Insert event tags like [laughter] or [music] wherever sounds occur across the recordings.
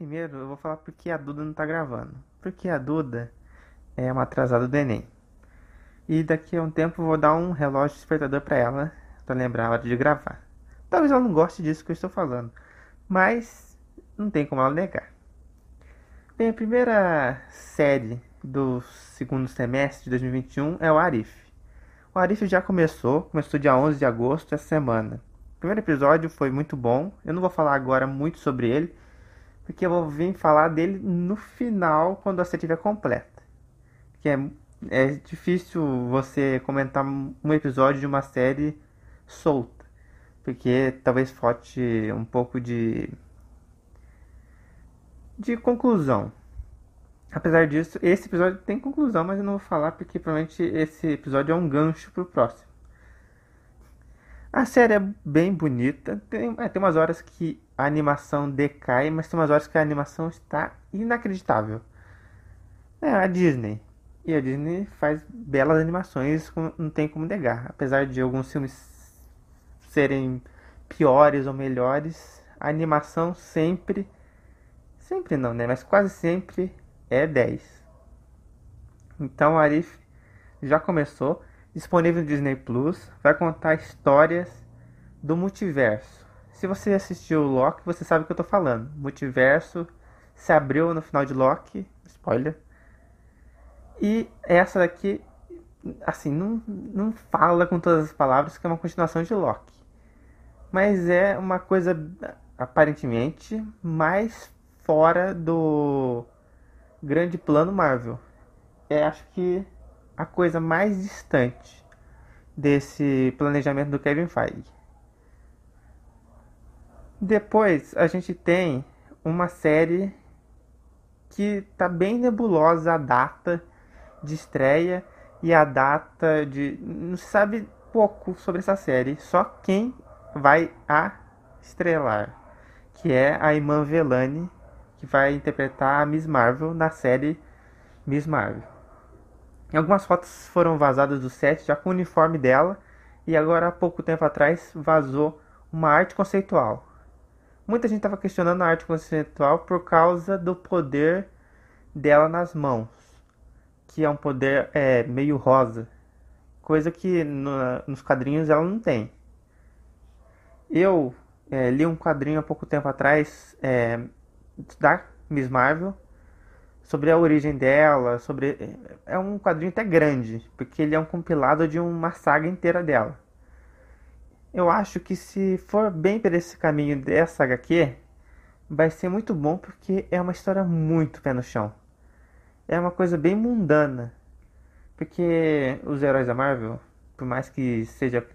primeiro eu vou falar porque a Duda não tá gravando. Porque a Duda é uma atrasada do Enem. E daqui a um tempo eu vou dar um relógio despertador para ela, para lembrar a hora de gravar. Talvez ela não goste disso que eu estou falando, mas não tem como ela negar. Bem, a primeira série do segundo semestre de 2021 é o Arif. O Arif já começou, começou dia 11 de agosto, essa semana. O primeiro episódio foi muito bom, eu não vou falar agora muito sobre ele, porque eu vou vir falar dele no final, quando a série estiver completa. Que é, é difícil você comentar um episódio de uma série solta, porque talvez falte um pouco de de conclusão. Apesar disso, esse episódio tem conclusão, mas eu não vou falar porque provavelmente esse episódio é um gancho pro próximo. A série é bem bonita, tem, é, tem umas horas que a animação decai, mas tem umas horas que a animação está inacreditável. É a Disney. E a Disney faz belas animações, não tem como negar. Apesar de alguns filmes serem piores ou melhores, a animação sempre. Sempre não, né? Mas quase sempre é 10. Então Arif já começou, disponível no Disney Plus, vai contar histórias do multiverso. Se você assistiu Loki, você sabe o que eu tô falando. Multiverso se abriu no final de Loki, spoiler. E essa daqui, assim, não, não fala com todas as palavras que é uma continuação de Loki. Mas é uma coisa aparentemente mais fora do grande plano Marvel. É acho que a coisa mais distante desse planejamento do Kevin Feige. Depois a gente tem uma série que tá bem nebulosa a data de estreia e a data de. Não se sabe pouco sobre essa série, só quem vai a estrelar, que é a Iman Velani, que vai interpretar a Miss Marvel na série Miss Marvel. Algumas fotos foram vazadas do set já com o uniforme dela e agora há pouco tempo atrás vazou uma arte conceitual Muita gente estava questionando a arte conceitual por causa do poder dela nas mãos, que é um poder é, meio rosa, coisa que no, nos quadrinhos ela não tem. Eu é, li um quadrinho há pouco tempo atrás é, da Miss Marvel sobre a origem dela, sobre é um quadrinho até grande, porque ele é um compilado de uma saga inteira dela. Eu acho que se for bem por esse caminho dessa HQ, vai ser muito bom porque é uma história muito pé no chão. É uma coisa bem mundana. Porque os heróis da Marvel, por mais que seja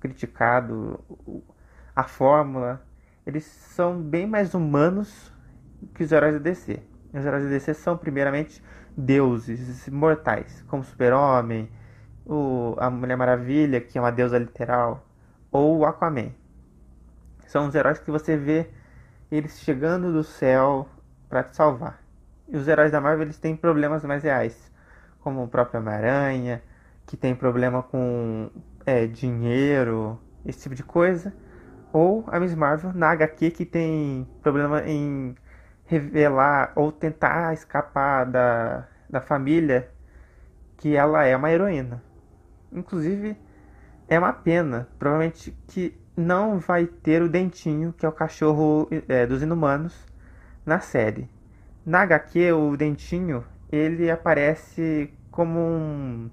criticado a fórmula, eles são bem mais humanos que os heróis da DC. Os heróis da DC são primeiramente deuses mortais, como Super-Homem, a Mulher Maravilha, que é uma deusa literal, ou o Aquaman. São os heróis que você vê eles chegando do céu para te salvar. E os heróis da Marvel eles têm problemas mais reais, como o próprio Homem-Aranha, que tem problema com é, dinheiro, esse tipo de coisa. Ou a Miss Marvel na HQ que tem problema em revelar ou tentar escapar da, da família que ela é uma heroína. Inclusive, é uma pena, provavelmente que não vai ter o Dentinho, que é o cachorro é, dos inumanos, na série. Na HQ, o Dentinho, ele aparece como um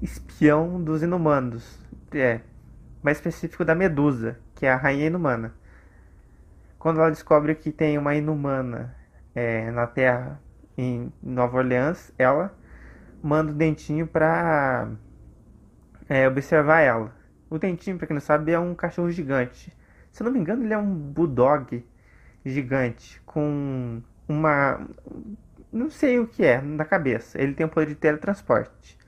espião dos inumanos, é, mais específico da Medusa, que é a rainha inumana. Quando ela descobre que tem uma inumana é, na Terra, em Nova Orleans, ela manda o Dentinho para é, observar ela. O Dentinho, pra quem não sabe, é um cachorro gigante. Se eu não me engano, ele é um bulldog gigante com uma. Não sei o que é na cabeça. Ele tem o poder de teletransporte.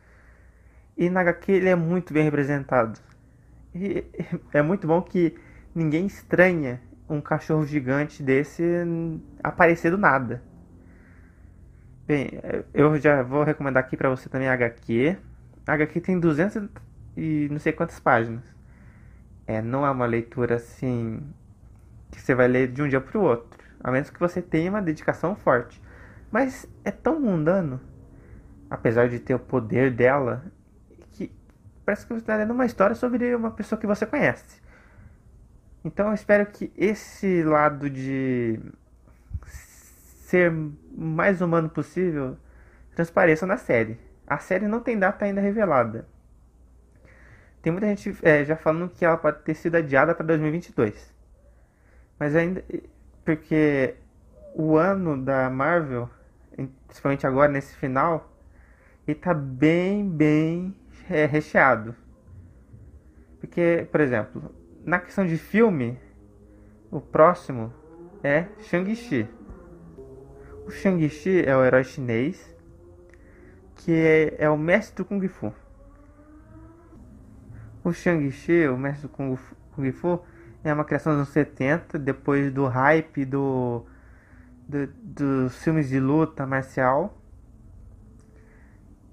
E na HQ ele é muito bem representado. E [laughs] é muito bom que ninguém estranha um cachorro gigante desse aparecer do nada. Bem, eu já vou recomendar aqui para você também a HQ. A HQ tem 200 e não sei quantas páginas. É, não é uma leitura assim que você vai ler de um dia para o outro. a menos que você tenha uma dedicação forte. Mas é tão mundano, apesar de ter o poder dela, que parece que você está lendo uma história sobre uma pessoa que você conhece. Então eu espero que esse lado de ser mais humano possível transpareça na série. A série não tem data ainda revelada. Tem muita gente é, já falando que ela pode ter sido adiada para 2022. Mas ainda. Porque o ano da Marvel, principalmente agora nesse final, ele tá bem, bem é, recheado. Porque, por exemplo, na questão de filme, o próximo é Shang-Chi. O Shang-Chi é o herói chinês que é, é o mestre do Kung Fu. O Shang-Chi, o mestre do Kung Fu, Kung Fu, é uma criação dos anos 70, depois do hype do, do, dos filmes de luta marcial.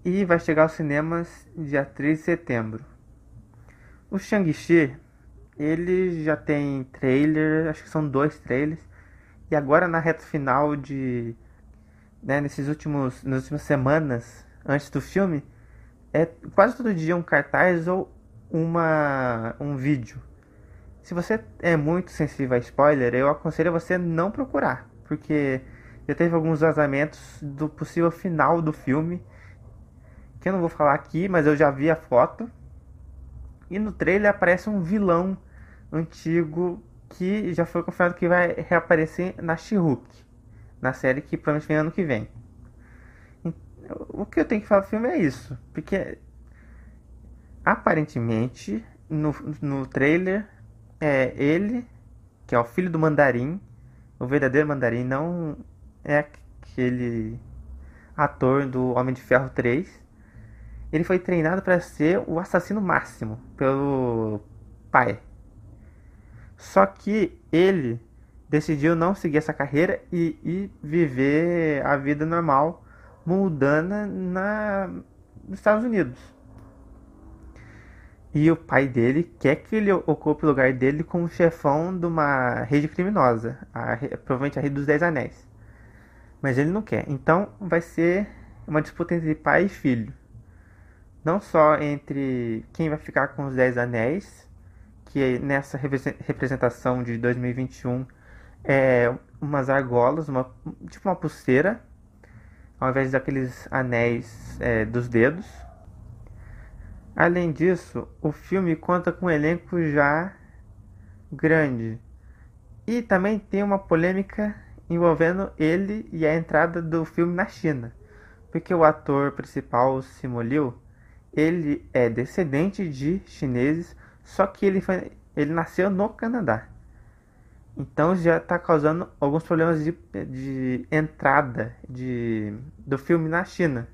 E vai chegar aos cinemas dia 3 de setembro. O Shang-Chi ele já tem trailer, acho que são dois trailers. E agora na reta final de. Né, nesses últimos, nas últimas semanas antes do filme, é quase todo dia um cartaz ou uma, um vídeo. Se você é muito sensível a spoiler, eu aconselho você não procurar, porque já teve alguns vazamentos do possível final do filme, que eu não vou falar aqui, mas eu já vi a foto. E no trailer aparece um vilão antigo que já foi confirmado que vai reaparecer na she na série que provavelmente vem ano que vem. O que eu tenho que falar do filme é isso, porque aparentemente no, no trailer é ele, que é o filho do mandarim, o verdadeiro mandarim, não é aquele ator do Homem de Ferro 3. Ele foi treinado para ser o assassino máximo pelo pai. Só que ele decidiu não seguir essa carreira e, e viver a vida normal, mundana na, nos Estados Unidos. E o pai dele quer que ele ocupe o lugar dele como chefão de uma rede criminosa, a, provavelmente a Rede dos Dez Anéis. Mas ele não quer. Então vai ser uma disputa entre pai e filho. Não só entre quem vai ficar com os Dez Anéis, que nessa representação de 2021 é umas argolas, uma, tipo uma pulseira, ao invés daqueles anéis é, dos dedos. Além disso, o filme conta com um elenco já grande. E também tem uma polêmica envolvendo ele e a entrada do filme na China. Porque o ator principal, Simu Liu, ele é descendente de chineses só que ele, foi, ele nasceu no Canadá. Então já está causando alguns problemas de, de entrada de, do filme na China.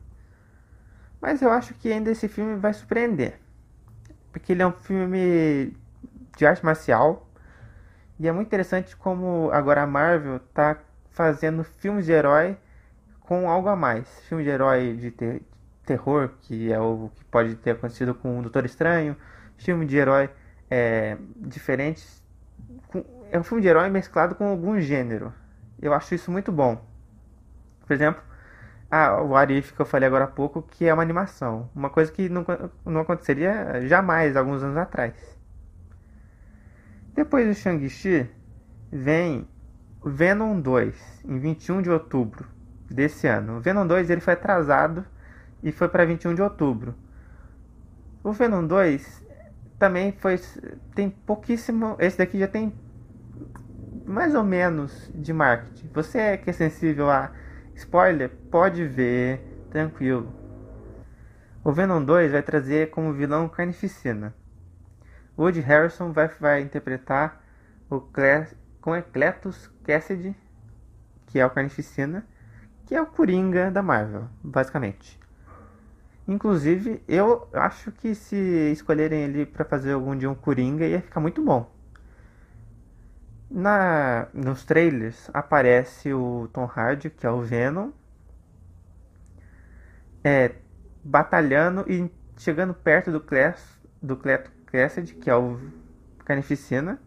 Mas eu acho que ainda esse filme vai surpreender. Porque ele é um filme de arte marcial. E é muito interessante como agora a Marvel está fazendo filmes de herói com algo a mais. Filme de herói de ter, terror, que é o que pode ter acontecido com o Doutor Estranho filme de herói é, diferentes. É um filme de herói mesclado com algum gênero. Eu acho isso muito bom. Por exemplo, ah, o Arif que eu falei agora há pouco, que é uma animação. Uma coisa que não, não aconteceria jamais alguns anos atrás. Depois do Shang-Chi, vem Venom 2, em 21 de outubro desse ano. O Venom 2 ele foi atrasado e foi para 21 de outubro. O Venom 2 também foi tem pouquíssimo, esse daqui já tem mais ou menos de marketing. Você que é sensível a spoiler, pode ver, tranquilo. O Venom 2 vai trazer como vilão Carnificina. Woody Harrison vai, vai interpretar o Cle, com é Cletus Cassidy, que é o Carnificina, que é o Coringa da Marvel, basicamente. Inclusive, eu acho que se escolherem ele para fazer algum dia um Coringa, ia ficar muito bom. Na, nos trailers aparece o Tom Hardy, que é o Venom, é, batalhando e chegando perto do, Cles, do Cleto Cassidy, que é o Carnificina,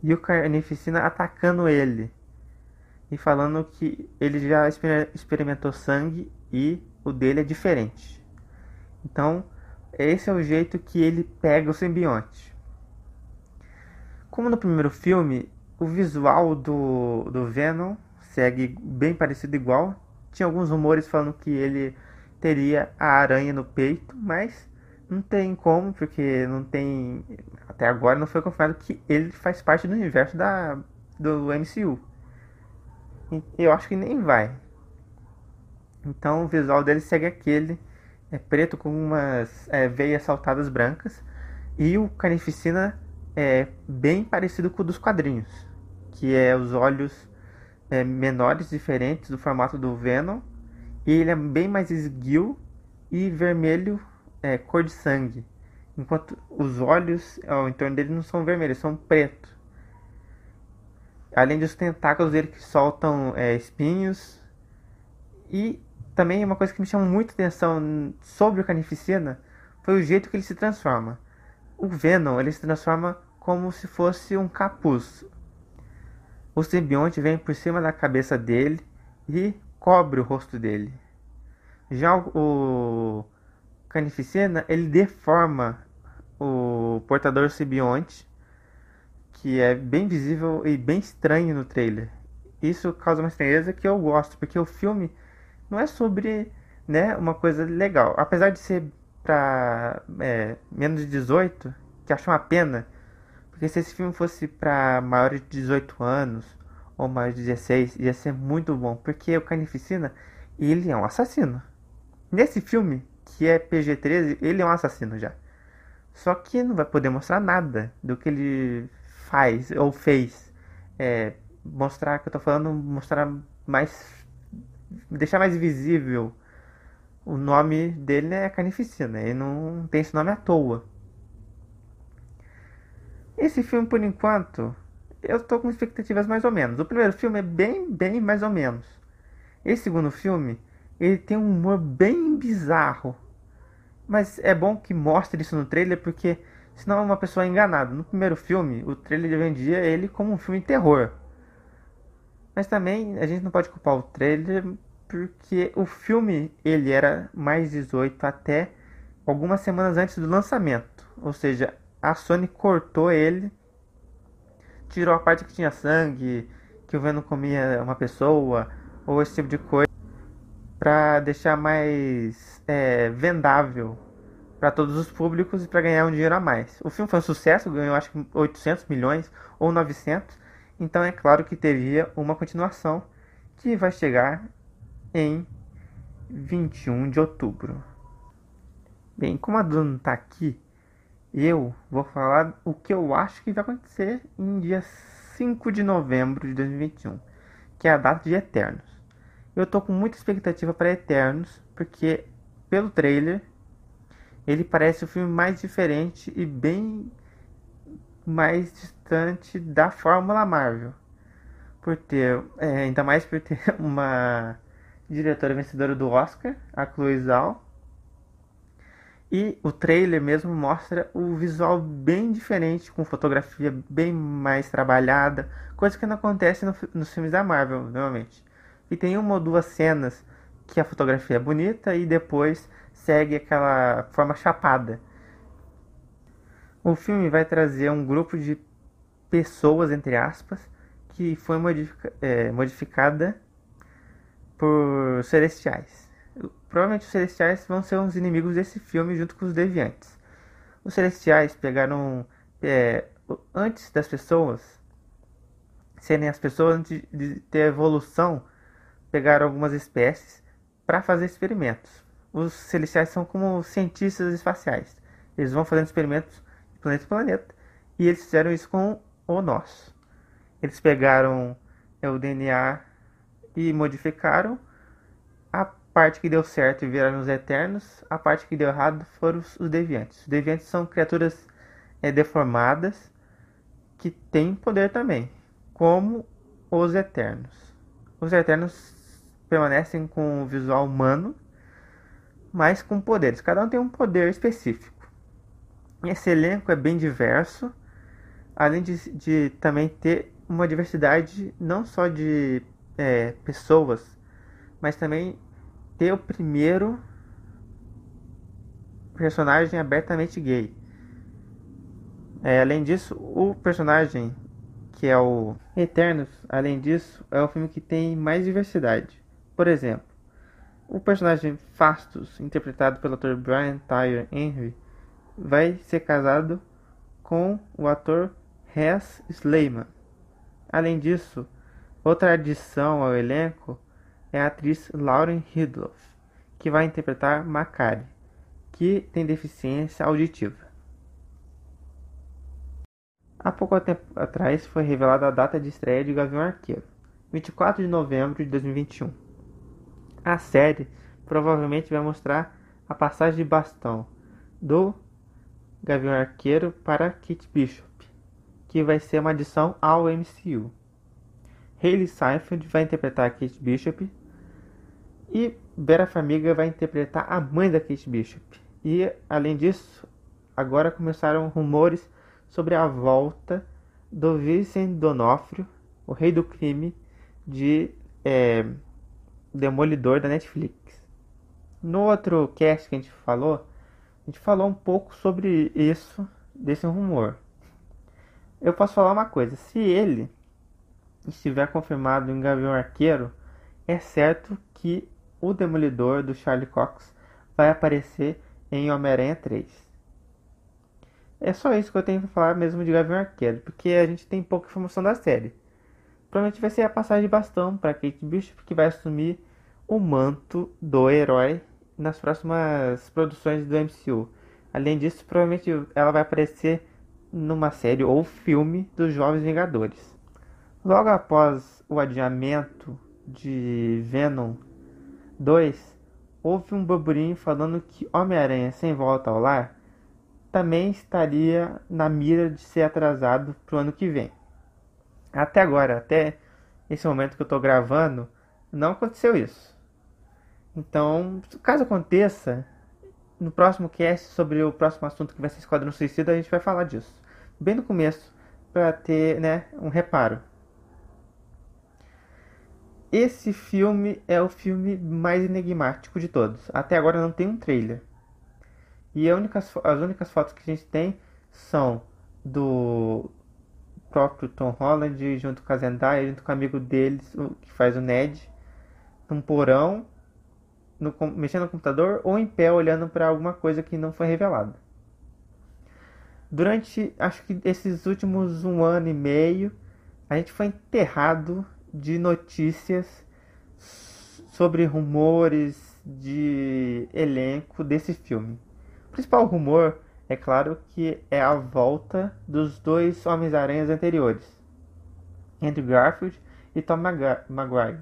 e o Carnificina atacando ele. e falando que ele já experimentou sangue e o dele é diferente. Então, esse é o jeito que ele pega o simbionte. Como no primeiro filme, o visual do, do Venom segue bem parecido igual. Tinha alguns rumores falando que ele teria a aranha no peito, mas não tem como, porque não tem. Até agora não foi confirmado que ele faz parte do universo da, do MCU. Eu acho que nem vai. Então o visual dele segue aquele. É preto com umas é, veias saltadas brancas. E o Carnificina é bem parecido com o dos quadrinhos. Que é os olhos é, menores, diferentes do formato do Venom. E ele é bem mais esguio e vermelho, é, cor de sangue. Enquanto os olhos ao entorno dele não são vermelhos, são pretos. Além dos tentáculos dele que soltam é, espinhos. E também uma coisa que me chamou muita atenção sobre o Carnificina foi o jeito que ele se transforma. O Venom ele se transforma como se fosse um capuz. O simbionte vem por cima da cabeça dele e cobre o rosto dele. Já o Carnificina ele deforma o portador simbionte que é bem visível e bem estranho no trailer. Isso causa uma estranheza que eu gosto, porque o filme não é sobre né, uma coisa legal. Apesar de ser para é, menos de 18, que acho uma pena, porque se esse filme fosse para maiores de 18 anos ou maiores de 16, ia ser muito bom, porque o Carnificina, ele é um assassino. Nesse filme, que é PG-13, ele é um assassino já. Só que não vai poder mostrar nada do que ele faz ou fez. É, mostrar que eu tô falando, mostrar mais. Deixar mais visível. O nome dele é Carnificina, ele não tem esse nome à toa. Esse filme, por enquanto, eu tô com expectativas mais ou menos. O primeiro filme é bem, bem mais ou menos. Esse segundo filme, ele tem um humor bem bizarro. Mas é bom que mostre isso no trailer porque senão é uma pessoa enganada. No primeiro filme, o trailer vendia ele como um filme de terror. Mas também a gente não pode culpar o trailer porque o filme ele era mais 18 até algumas semanas antes do lançamento. Ou seja, a Sony cortou ele, tirou a parte que tinha sangue, que o Venom comia uma pessoa, ou esse tipo de coisa, para deixar mais é, vendável para todos os públicos e para ganhar um dinheiro a mais. O filme foi um sucesso, ganhou acho que 800 milhões ou 900, então é claro que teria uma continuação que vai chegar em 21 de outubro. Bem, como a Dona está aqui, eu vou falar o que eu acho que vai acontecer em dia 5 de novembro de 2021, que é a data de Eternos. Eu tô com muita expectativa para Eternos, porque pelo trailer ele parece o filme mais diferente e bem mais distante da Fórmula Marvel. Por ter, é, ainda mais por ter [laughs] uma diretora vencedora do Oscar, a Chloe Zhao. E o trailer mesmo mostra o visual bem diferente, com fotografia bem mais trabalhada, coisa que não acontece no, nos filmes da Marvel, normalmente. E tem uma ou duas cenas que a fotografia é bonita e depois segue aquela forma chapada. O filme vai trazer um grupo de pessoas, entre aspas, que foi modifica é, modificada por celestiais. Provavelmente os celestiais vão ser os inimigos desse filme junto com os deviantes. Os celestiais pegaram é, antes das pessoas serem as pessoas antes de ter evolução, pegaram algumas espécies para fazer experimentos os celestiais são como cientistas espaciais. Eles vão fazendo experimentos de planeta em planeta. E eles fizeram isso com o nosso. Eles pegaram é, o DNA e modificaram. A parte que deu certo e viraram os eternos. A parte que deu errado foram os, os deviantes. Os deviantes são criaturas é, deformadas que têm poder também, como os eternos. Os eternos permanecem com o visual humano mas com poderes. Cada um tem um poder específico. Esse elenco é bem diverso, além de, de também ter uma diversidade não só de é, pessoas, mas também ter o primeiro personagem abertamente gay. É, além disso, o personagem que é o Eternos, além disso, é o filme que tem mais diversidade. Por exemplo, o personagem Fastus, interpretado pelo ator Brian Tyler Henry, vai ser casado com o ator Hess Sleiman. Além disso, outra adição ao elenco é a atriz Lauren Hidloff, que vai interpretar Macari, que tem deficiência auditiva. Há pouco tempo atrás foi revelada a data de estreia de Gavião Arqueiro, 24 de novembro de 2021. A série provavelmente vai mostrar a passagem de bastão do Gavião Arqueiro para Kate Bishop, que vai ser uma adição ao MCU. Hayley Seinfeld vai interpretar Kate Bishop e Vera Farmiga vai interpretar a mãe da Kate Bishop. E além disso, agora começaram rumores sobre a volta do Vincent Donofrio, o rei do crime de é, Demolidor da Netflix. No outro cast que a gente falou, a gente falou um pouco sobre isso, desse rumor. Eu posso falar uma coisa: se ele estiver confirmado em Gavião Arqueiro, é certo que o Demolidor do Charlie Cox vai aparecer em Homem-Aranha 3. É só isso que eu tenho pra falar mesmo de Gavião Arqueiro, porque a gente tem pouca informação da série. Provavelmente vai ser a passagem de bastão para Kate Bishop, que vai assumir o manto do herói nas próximas produções do MCU. Além disso, provavelmente ela vai aparecer numa série ou filme dos Jovens Vingadores. Logo após o adiamento de Venom 2, houve um burburinho falando que Homem-Aranha Sem Volta ao Lar também estaria na mira de ser atrasado para o ano que vem. Até agora, até esse momento que eu estou gravando, não aconteceu isso. Então, caso aconteça, no próximo cast sobre o próximo assunto que vai ser Esquadrão Suicida, a gente vai falar disso. Bem no começo, para ter né, um reparo. Esse filme é o filme mais enigmático de todos. Até agora não tem um trailer. E únicas, as únicas fotos que a gente tem são do próprio Tom Holland junto com a Zendaya, junto com o amigo deles, o, que faz o Ned, num porão, no, mexendo no computador ou em pé olhando para alguma coisa que não foi revelada. Durante, acho que esses últimos um ano e meio, a gente foi enterrado de notícias sobre rumores de elenco desse filme. O principal rumor, é claro, que é a volta dos dois Homens-Aranhas anteriores, Andrew Garfield e Tom Maguire.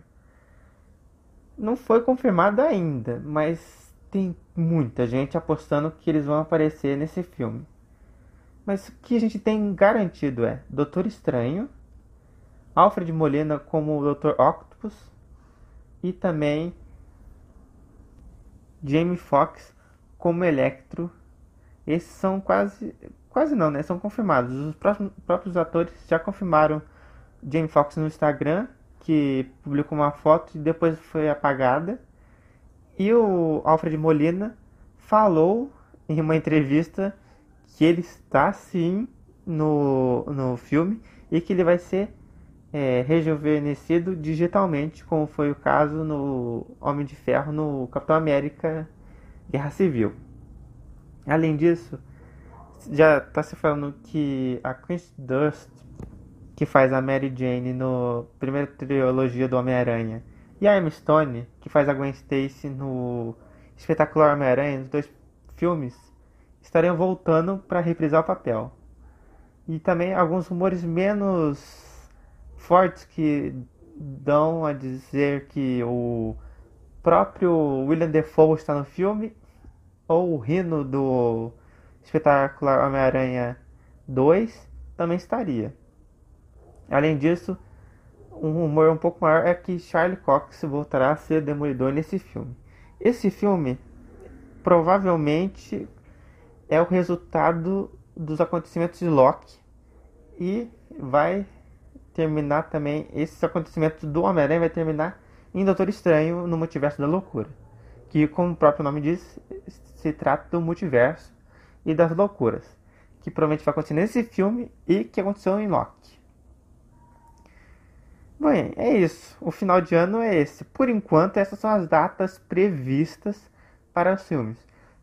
Não foi confirmado ainda, mas tem muita gente apostando que eles vão aparecer nesse filme. Mas o que a gente tem garantido é Doutor Estranho, Alfred Molina como o Dr. Octopus e também Jamie Foxx como Electro. Esses são quase. Quase não, né? São confirmados. Os próximos, próprios atores já confirmaram Jamie Foxx no Instagram, que publicou uma foto e depois foi apagada. E o Alfred Molina falou em uma entrevista que ele está sim no, no filme e que ele vai ser é, rejuvenescido digitalmente, como foi o caso no Homem de Ferro no Capitão América Guerra Civil. Além disso, já está se falando que a Chris Dust, que faz a Mary Jane no primeira trilogia do Homem-Aranha, e a Emma Stone, que faz a Gwen Stacy no espetacular Homem-Aranha, nos dois filmes, estariam voltando para reprisar o papel. E também alguns rumores menos fortes que dão a dizer que o próprio William Defoe está no filme ou o Rino do espetacular Homem-Aranha 2 também estaria. Além disso, um rumor um pouco maior é que Charlie Cox voltará a ser Demolidor nesse filme. Esse filme provavelmente é o resultado dos acontecimentos de Loki e vai terminar também, esses acontecimentos do Homem-Aranha vai terminar em Doutor Estranho no Multiverso da Loucura. Que, como o próprio nome diz, se trata do multiverso e das loucuras. Que provavelmente vai acontecer nesse filme e que aconteceu em Loki. Bem, é isso. O final de ano é esse. Por enquanto, essas são as datas previstas para os filmes.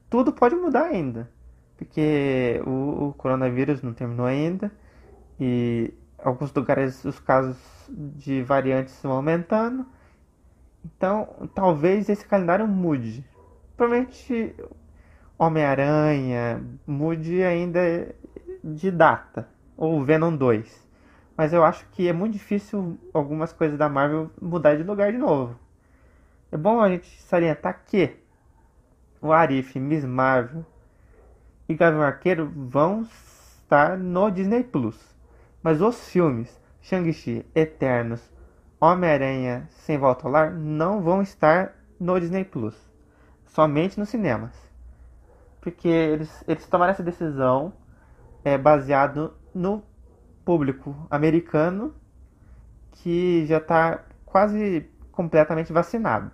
Tudo pode mudar ainda, porque o, o coronavírus não terminou ainda e alguns lugares os casos de variantes estão aumentando. Então, talvez esse calendário mude. Provavelmente Homem-Aranha mude ainda de data, ou Venom 2. Mas eu acho que é muito difícil algumas coisas da Marvel mudar de lugar de novo. É bom a gente salientar que o Arif, Miss Marvel e Gavião Arqueiro vão estar no Disney Plus. Mas os filmes Shang-Chi, Eternos, Homem-Aranha Sem Volta ao Lar não vão estar no Disney Plus. Somente nos cinemas. Porque eles, eles tomaram essa decisão é, baseado no público americano que já está quase completamente vacinado.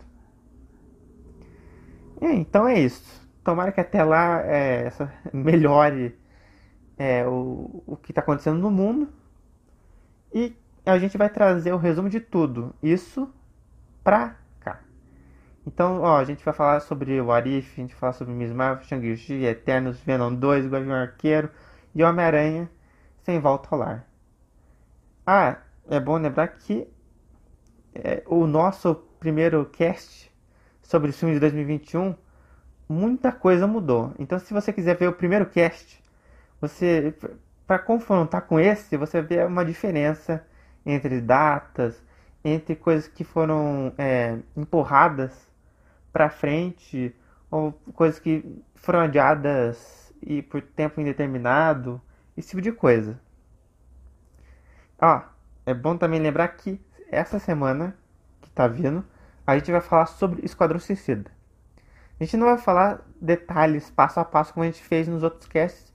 E, então é isso. Tomara que até lá é, [laughs] melhore é, o, o que está acontecendo no mundo. E a gente vai trazer o resumo de tudo. Isso pra cá. Então, ó, a gente vai falar sobre o Arif, a gente vai falar sobre Miss Marvel, Shang-Chi, Eternos, Venom 2, Guardião Arqueiro e Homem-Aranha sem volta ao lar. Ah, é bom lembrar que é, o nosso primeiro cast sobre os filmes de 2021, muita coisa mudou. Então, se você quiser ver o primeiro cast, você para confrontar com esse, você vê uma diferença entre datas, entre coisas que foram é, empurradas para frente ou coisas que foram adiadas e por tempo indeterminado, esse tipo de coisa. Ó, é bom também lembrar que essa semana que tá vindo, a gente vai falar sobre Esquadrão Suicida. A gente não vai falar detalhes passo a passo como a gente fez nos outros casts,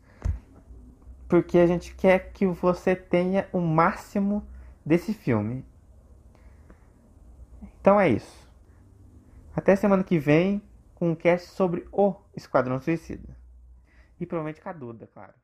porque a gente quer que você tenha o máximo desse filme. Então é isso. Até semana que vem com um cast sobre o Esquadrão Suicida. E provavelmente com a Duda, claro.